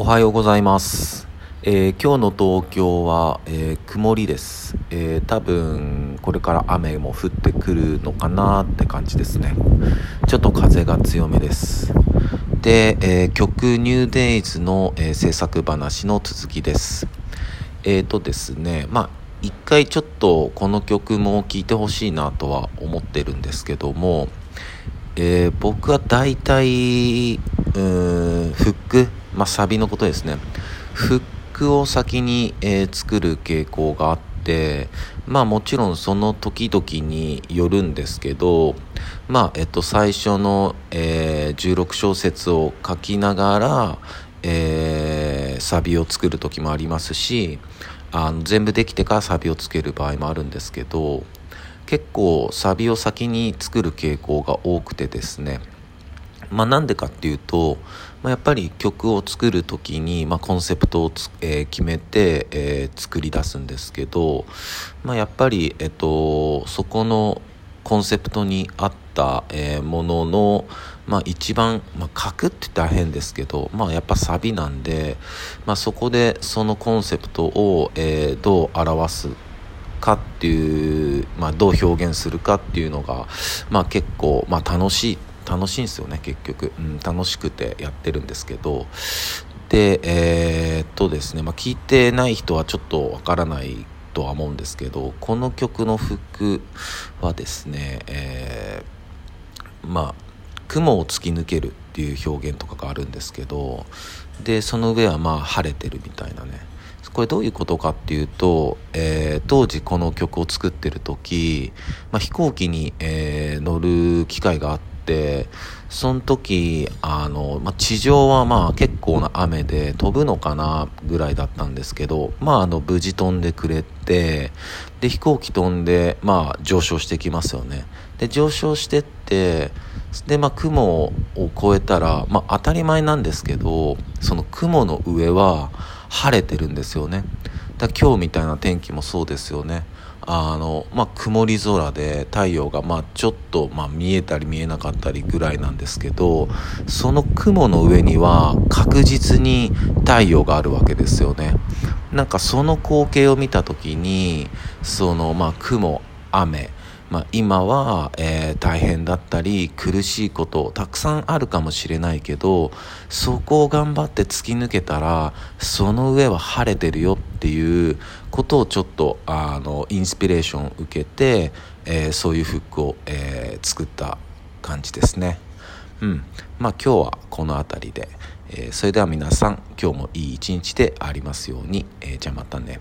おはようございます、えー今日の東京は、えー曇りです、えー多分これから雨も降ってくるのかなって感じですね。ちょっと風が強めです。で、えー曲「ニューデイズの、えー制作話の続きです。えーとですねまあ一回ちょっとこの曲も聴いてほしいなとは思ってるんですけどもえー僕は大体うーんフック、まあ、サビのことですね。フックを先に、えー作る傾向があってまあもちろんその時々によるんですけどまあえっと最初の、えー16小節を書きながら、えーサビを作る時もありますしあの全部できてからサビをつける場合もあるんですけど結構サビを先に作る傾向が多くてですね。まあなんでかっていうと、まあ、やっぱり曲を作る時に、まあ、コンセプトをつ、えー決めて、えー作り出すんですけど、まあ、やっぱり、えっと、そこのコンセプトに合った、えーものの、まあ、一番、まあ、書くって言ったら変ですけど、まあ、やっぱサビなんで、まあ、そこでそのコンセプトを、えーどう表すかっていう、まあ、どう表現するかっていうのが、まあ、結構、まあ、楽しい楽しいんですよね結局、うん、楽しくてやってるんですけど。でえーっとですね、まあ、聞いてない人はちょっとわからないとは思うんですけどこの曲の服はですね、えーまあ雲を突き抜けるっていう表現とかがあるんですけどでその上はまあ晴れてるみたいなね。これどういうことかっていうと、えー当時この曲を作ってる時、まあ、飛行機に、えー乗る機会があってその時あの、まあ、地上はまあ結構な雨で飛ぶのかなぐらいだったんですけど、まあ、あの無事飛んでくれてで飛行機飛んで、まあ、上昇してきますよね。で上昇してってで、まあ、雲を越えたら、まあ、当たり前なんですけどその雲の上は晴れてるんですよね。だ今日みたいな天気もそうですよね。あの、まあ、曇り空で太陽が、ま、ちょっと、ま、見えたり見えなかったりぐらいなんですけどその雲の上には確実に太陽があるわけですよね。なんかその光景を見た時にその、まあ、雲雨まあ、今は、えー大変だったり苦しいことたくさんあるかもしれないけどそこを頑張って突き抜けたらその上は晴れてるよっていうことをちょっとあのインスピレーションを受けて、えーそういうフックを、えー作った感じですね。うん、まあ今日はこの辺りで、えそれでは皆さん今日もいい一日でありますように、えじゃあまたね。